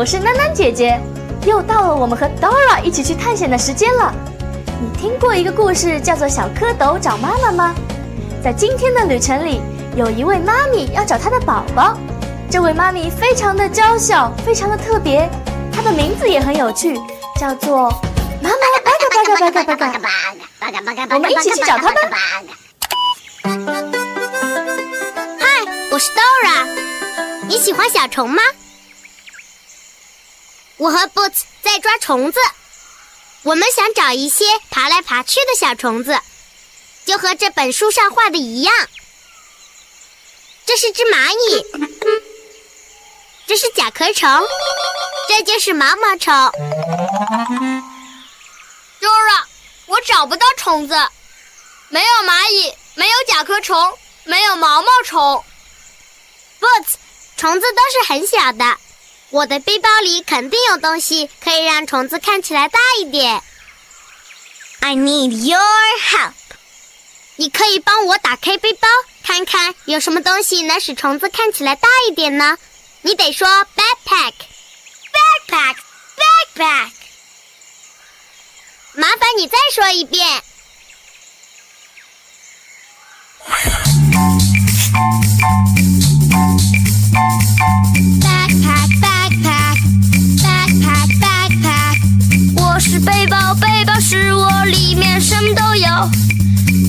我是囡囡姐姐，又到了我们和 Dora 一起去探险的时间了。你听过一个故事叫做《小蝌蚪找妈妈》吗？在今天的旅程里，有一位妈咪要找她的宝宝。这位妈咪非常的娇小，非常的特别，她的名字也很有趣，叫做妈妈巴嘎巴嘎巴嘎巴嘎。我们一起去找她吧。嗨，我是 Dora，你喜欢小虫吗？我和 Boots 在抓虫子，我们想找一些爬来爬去的小虫子，就和这本书上画的一样。这是只蚂蚁，这是甲壳虫，这就是毛毛虫。Dora，我找不到虫子，没有蚂蚁，没有甲壳虫，没有毛毛虫。Boots，虫子都是很小的。我的背包里肯定有东西可以让虫子看起来大一点。I need your help。你可以帮我打开背包，看看有什么东西能使虫子看起来大一点呢？你得说 backpack，backpack，backpack。麻烦你再说一遍。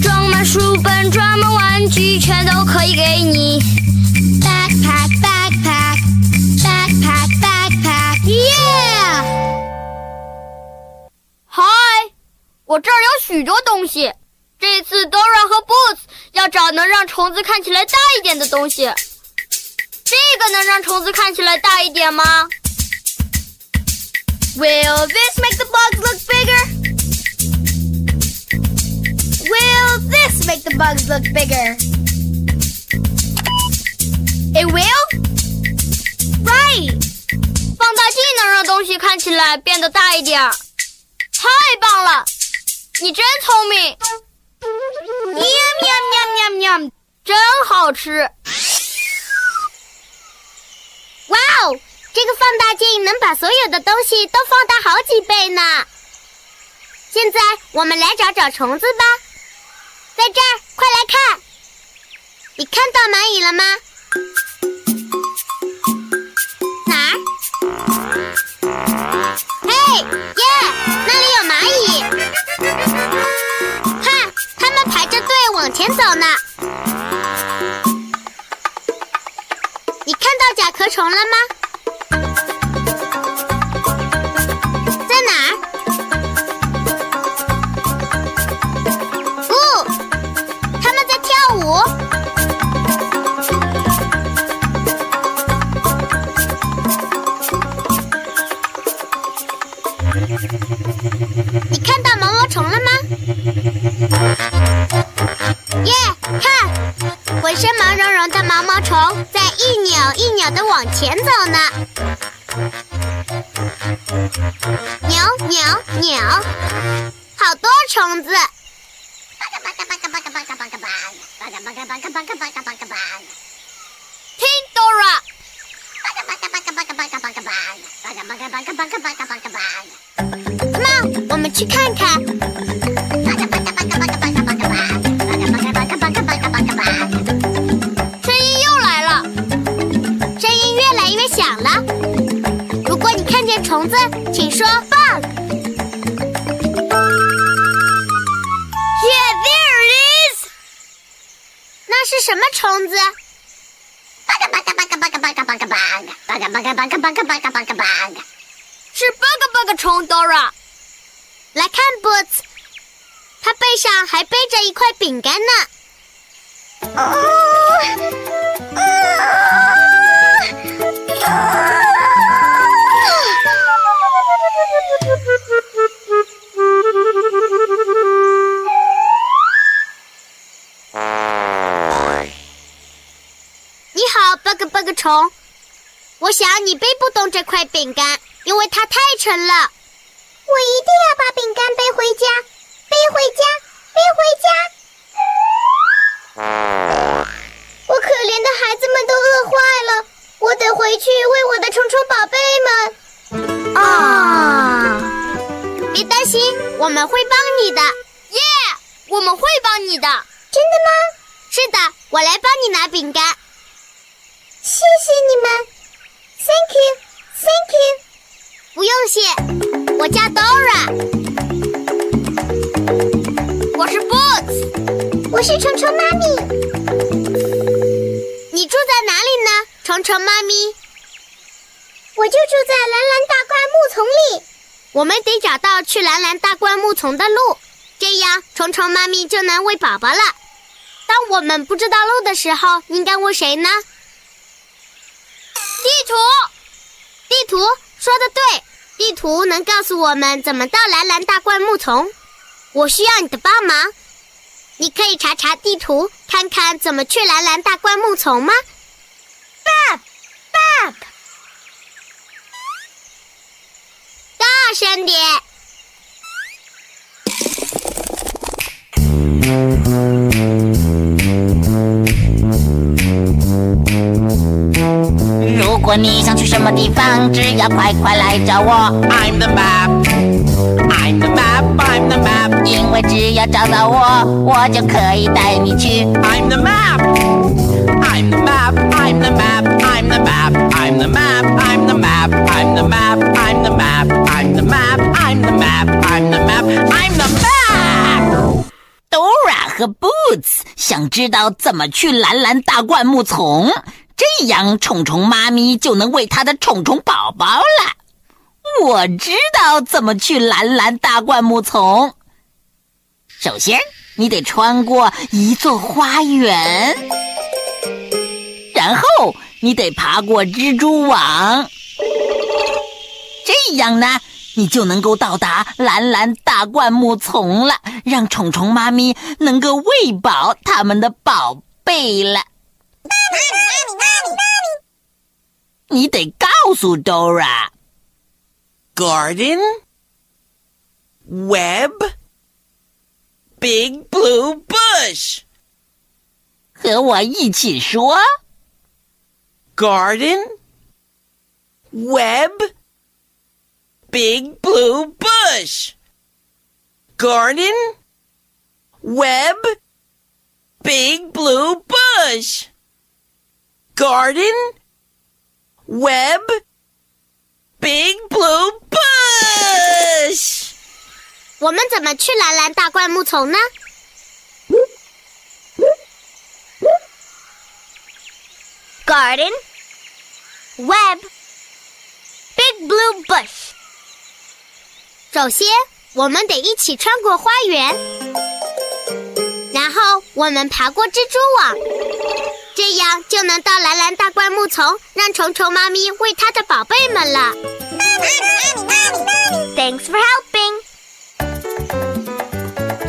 装满书本，装满玩具，全都可以给你。Backpack，backpack，backpack，yeah！嗨，我这儿有许多东西。这次 Dora 和 Boots 要找能让虫子看起来大一点的东西。这个能让虫子看起来大一点吗？Will this make the bugs look bigger? Make the bugs look bigger? It will? Right! 放大镜能让东西看起来变得大一点儿。太棒了！你真聪明。喵喵喵喵喵！真好吃。哇哦！这个放大镜能把所有的东西都放大好几倍呢。现在我们来找找虫子吧，在这儿，快来看！你看到蚂蚁了吗？哪儿？嘿，耶，那里有蚂蚁！看，它们排着队往前走呢。你看到甲壳虫了吗？虫子，请说 bug。Yeah，there it is。是什么虫子？巴嘎巴嘎巴嘎巴嘎巴嘎巴嘎巴嘎巴嘎巴嘎巴嘎巴嘎巴嘎巴嘎巴嘎，是 bug bug 虫，Dora。来看 Boots，他背上还背着一块饼干呢。哦，啊！bug bug 虫，我想你背不动这块饼干，因为它太沉了。我一定要把饼干背回家，背回家，背回家。我可怜的孩子们都饿坏了，我得回去喂我的虫虫宝贝们。啊！别担心，我们会帮你的。耶，我们会帮你的。真的吗？是的，我来帮你拿饼干。谢谢你们，Thank you，Thank you，不用谢。我叫 Dora，我是 Boots，我是虫虫妈咪。你住在哪里呢，虫虫妈咪？我就住在蓝蓝大灌木丛里。我们得找到去蓝蓝大灌木丛的路，这样虫虫妈咪就能喂宝宝了。当我们不知道路的时候，应该问谁呢？地图，地图说的对，地图能告诉我们怎么到蓝蓝大灌木丛。我需要你的帮忙，你可以查查地图，看看怎么去蓝蓝大灌木丛吗？Bob，Bob，大声点。你想去什么地方，只要快快来找我。I'm the map, I'm the map, I'm the map。因为只要找到我，我就可以带你去。I'm the map, I'm the map, I'm the map, I'm the map, I'm the map, I'm the map, I'm the map, I'm the map, I'm the map, I'm the map, I'm the map, I'm the map。Dora 和 Boots 想知道怎么去蓝蓝大灌木丛。这样，虫虫妈咪就能喂它的虫虫宝宝了。我知道怎么去蓝蓝大灌木丛。首先，你得穿过一座花园，然后你得爬过蜘蛛网。这样呢，你就能够到达蓝蓝大灌木丛了，让虫虫妈咪能够喂饱它们的宝贝了。你得告诉 Dora。Garden, web, big blue bush。和我一起说。Garden, web, big blue bush. Garden, web, big blue bush. Garden, web, big blue bush。我们怎么去蓝蓝大灌木丛呢？Garden, web, big blue bush。首先，我们得一起穿过花园，然后我们爬过蜘蛛网。 这样就能到蓝蓝大灌木丛，让虫虫妈咪喂它的宝贝们了。Thanks for helping。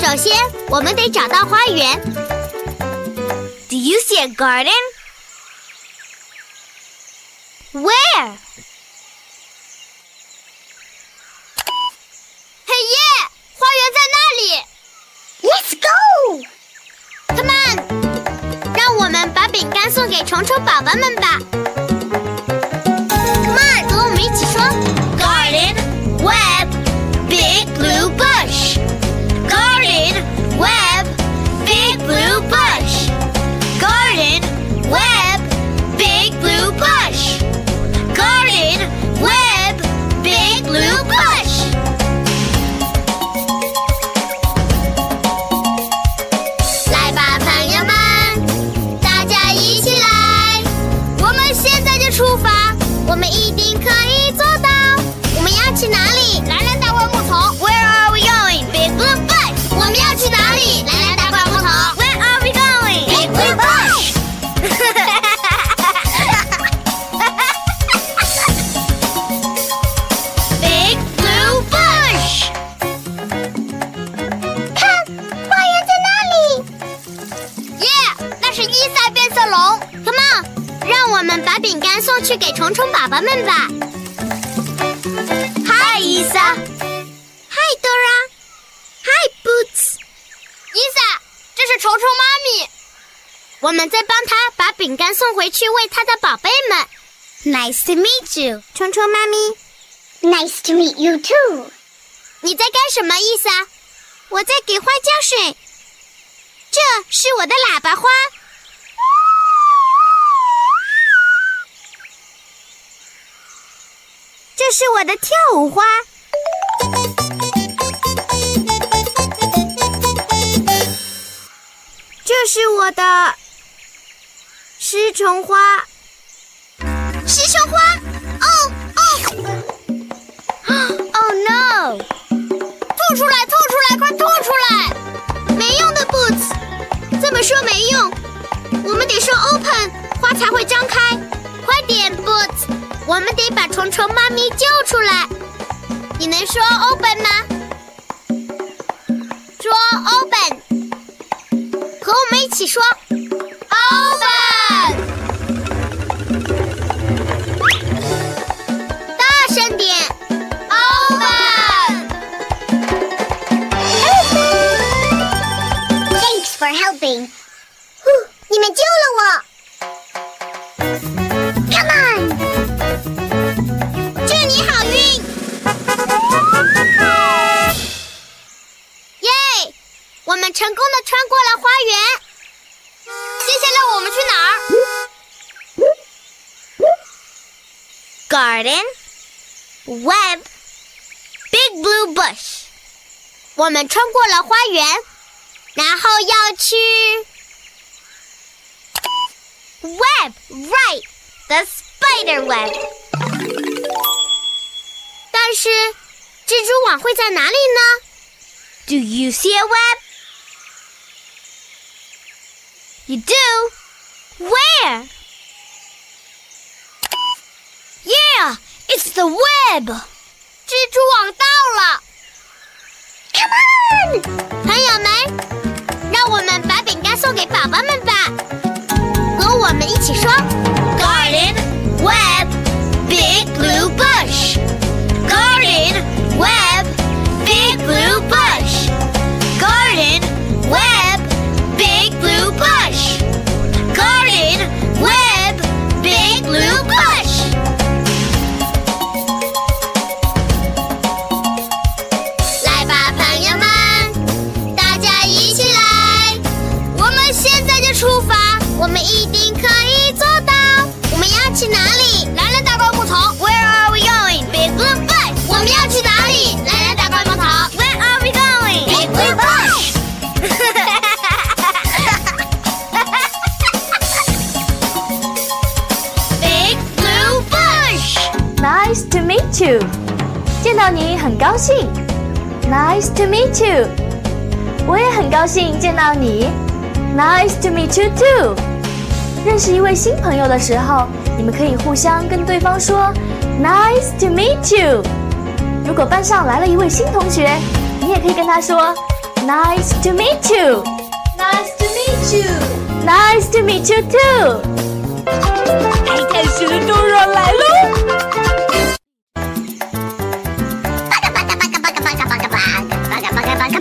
首先，我们得找到花园。Do you see a garden? Where? 饼干送给虫虫宝宝们吧。送去给虫虫宝宝们吧。嗨，伊莎。Hi Dora。Hi Boots。伊萨，这是虫虫妈咪。我们在帮她把饼干送回去喂她的宝贝们。Nice to meet you，虫虫妈咪。Nice to meet you too。你在干什么，伊萨？我在给花浇水。这是我的喇叭花。这是我的跳舞花。这是我的食虫花。食虫花？哦哦！Oh no！吐出来，吐出来，快吐出来！没用的 Boots，这么说没用，我们得说 open，花才会张开。快点 Boots，我们得把虫虫妈咪救出来。你能说 open 吗？说 open，和我们一起说 open。大声点，open。Thanks for helping。你们救了我。Come on，我们成功的穿过了花园。接下来我们去哪儿？Garden, web, big blue bush。我们穿过了花园，然后要去 web, right, the spider web。但是蜘蛛网会在哪里呢？Do you see a web? You do. Where? Yeah, it's the web. 蜘蛛网到了。Come on，朋友们，让我们把饼干送给宝宝们吧。和我们一起说高兴。Nice to meet you，我也很高兴见到你。Nice to meet you too。认识一位新朋友的时候，你们可以互相跟对方说 Nice to meet you。如果班上来了一位新同学，你也可以跟他说 Nice to meet you。Nice to meet you。Nice to meet you too。海滩石头人来喽！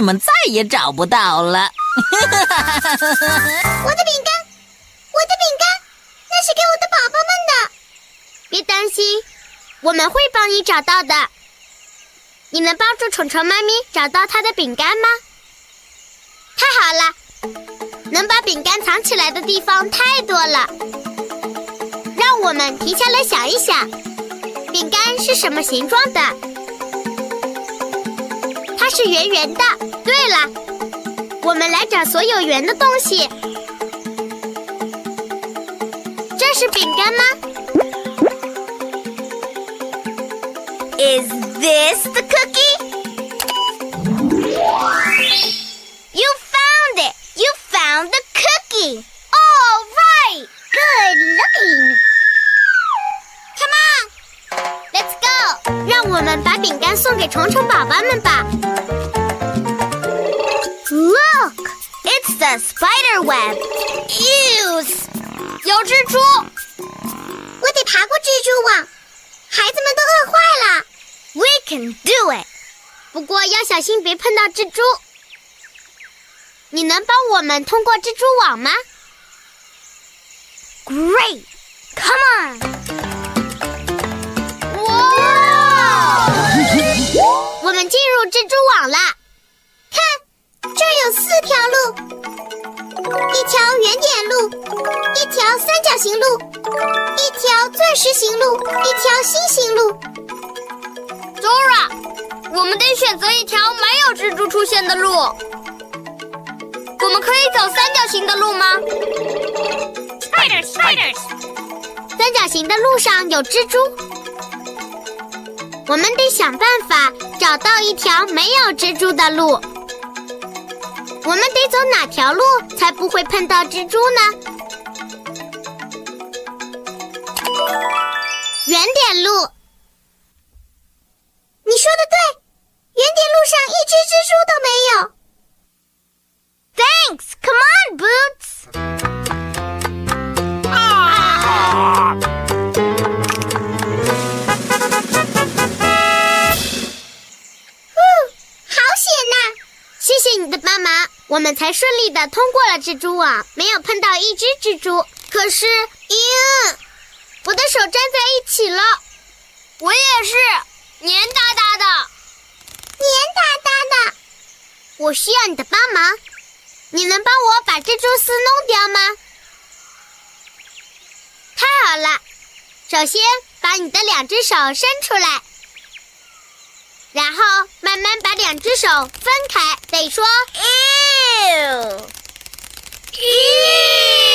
你们再也找不到了。我的饼干，我的饼干，那是给我的宝宝们的。别担心，我们会帮你找到的。你能帮助虫虫妈咪找到它的饼干吗？太好了，能把饼干藏起来的地方太多了。让我们停下来想一想，饼干是什么形状的？是圆圆的。对了，我们来找所有圆的东西。这是饼干吗？Is this the cookie? 给虫虫宝宝们吧。Look! It's the spider web! Use! 有蜘蛛，我得爬过蜘蛛网，孩子们都饿坏了。We can do it，不过要小心别碰到蜘蛛。你能帮我们通过蜘蛛网吗？Great，come on！们进入蜘蛛网了，看，这儿有四条路，一条圆点路。一条三角形路，一条钻石形路，一条心形路。Zora，我们得选择一条没有蜘蛛出现的路。我们可以走三角形的路吗？Spiders，spiders。三角形的路上有蜘蛛，我们得想办法找到一条没有蜘蛛的路。我们得走哪条路才不会碰到蜘蛛呢？圆点路，顺利的通过了蜘蛛网，没有碰到一只蜘蛛。可是，咦？我的手粘在一起了，我也是，黏哒哒的，黏哒哒的。我需要你的帮忙，你能帮我把蜘蛛丝弄掉吗？太好了，首先把你的两只手伸出来，然后慢慢把两只手分开，得说 ew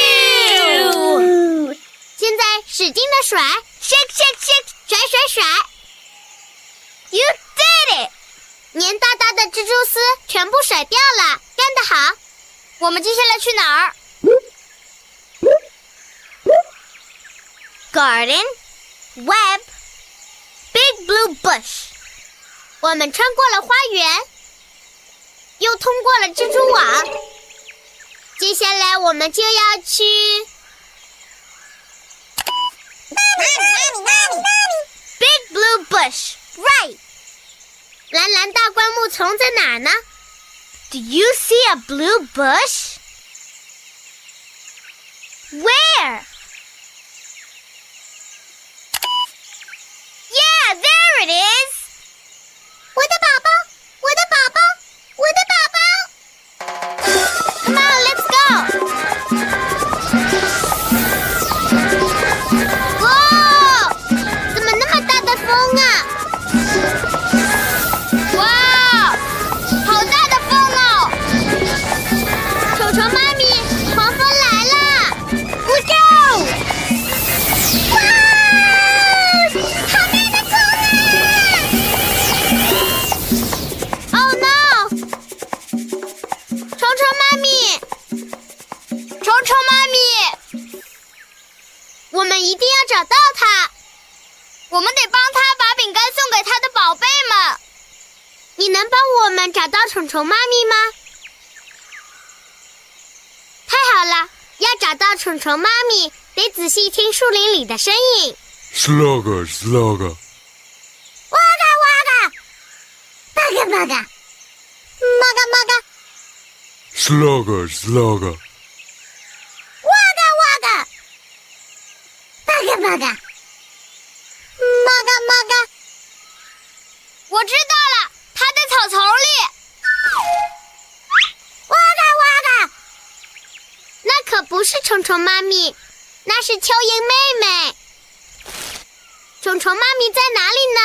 ew。现在使劲的甩，shake shake shake，甩甩甩。You did it！黏哒哒的蜘蛛丝全部甩掉了，干得好。我们接下来去哪儿？Garden, web, big blue bush。我们穿过了花园，又通过了蜘蛛网。接下来我们就要去。Big blue bush, right? 蓝蓝大灌木丛在哪呢？Do you see a blue bush? Where? Yeah, there it is. 我的宝宝，我的宝，的声音。Slugger, slugger。哇嘎哇嘎，巴嘎巴嘎，嘛嘎。Slugger, slugger。哇嘎哇嘎，巴嘎巴嘎，嘛嘎嘛嘎。我知道了，它在草丛里。可不是虫虫妈咪，那是蚯蚓妹妹。虫虫妈咪在哪里呢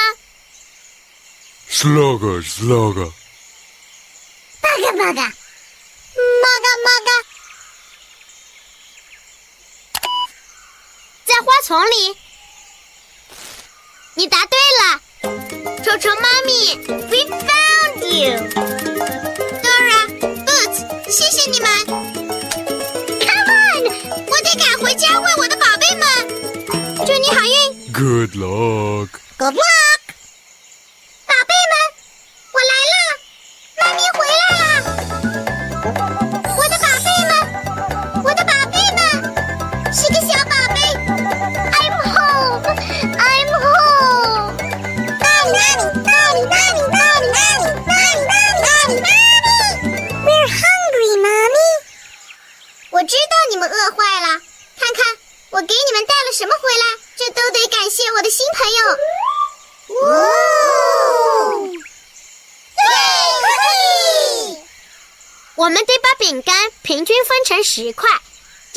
玛嘎玛嘎，在花丛里。你答对了，虫虫妈咪，We found you。Good luck.，Good luck。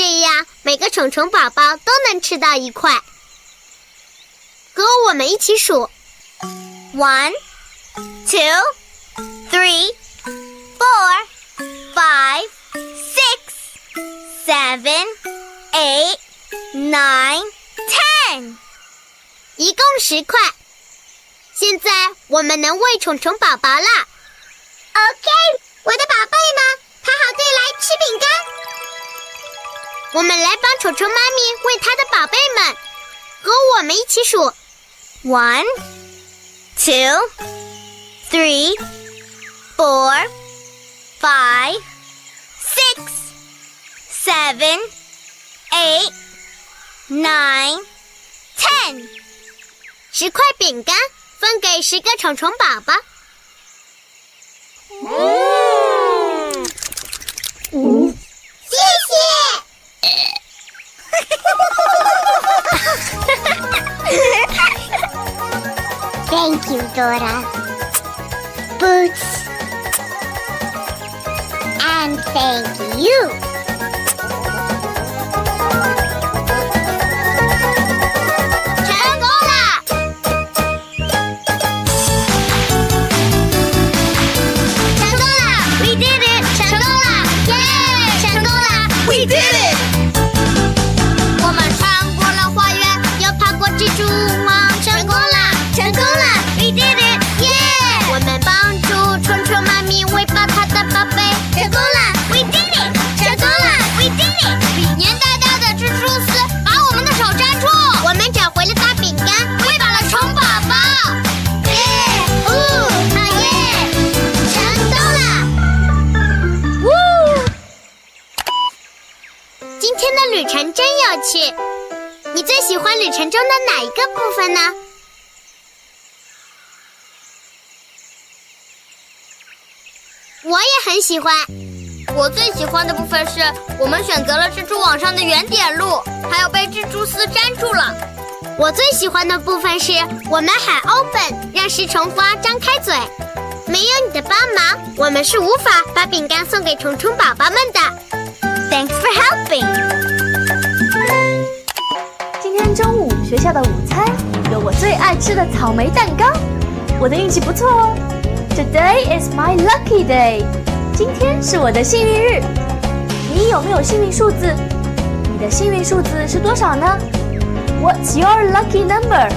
这样每个虫虫宝宝都能吃到一块。和我们一起数：one, two, three, four, five, six, seven, eight, nine, ten，一共十块。现在我们能喂虫虫宝宝了。OK，我的宝贝们，排好队来吃饼干。我们来帮虫虫妈咪喂它的宝贝们，和我们一起数：one, two, three, four, five, six, seven, eight, nine, ten。十块饼干分给十个虫虫宝宝。谢谢。Thank you, Dora. Boots. And thank you. 的哪一个部分呢？我也很喜欢。我最喜欢的部分是我们选择了蜘蛛网上的圆点路，还有被蜘蛛丝粘住了。我最喜欢的部分是我们喊 open，让食虫花张开嘴。没有你的帮忙，我们是无法把饼干送给虫虫宝宝们的。Thanks for helping。学校的午餐有我最爱吃的草莓蛋糕，我的运气不错哦。Today is my lucky day，今天是我的幸运日。你有没有幸运数字？你的幸运数字是多少呢？What's your lucky number?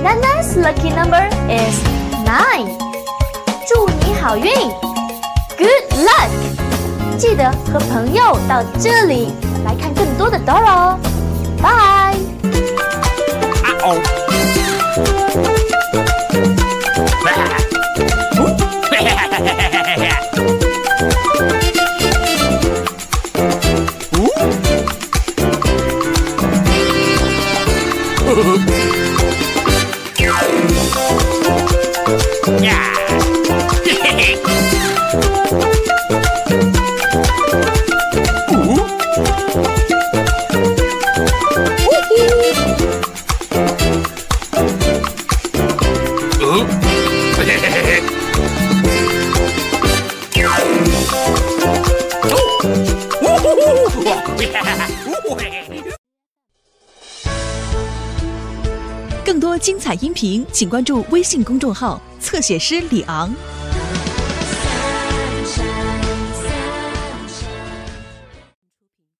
Nana's lucky number is nine。祝你好运，Good luck！记得和朋友到这里来看更多的 Dora 哦。Bye。out. 请关注微信公众号“侧写师李昂”。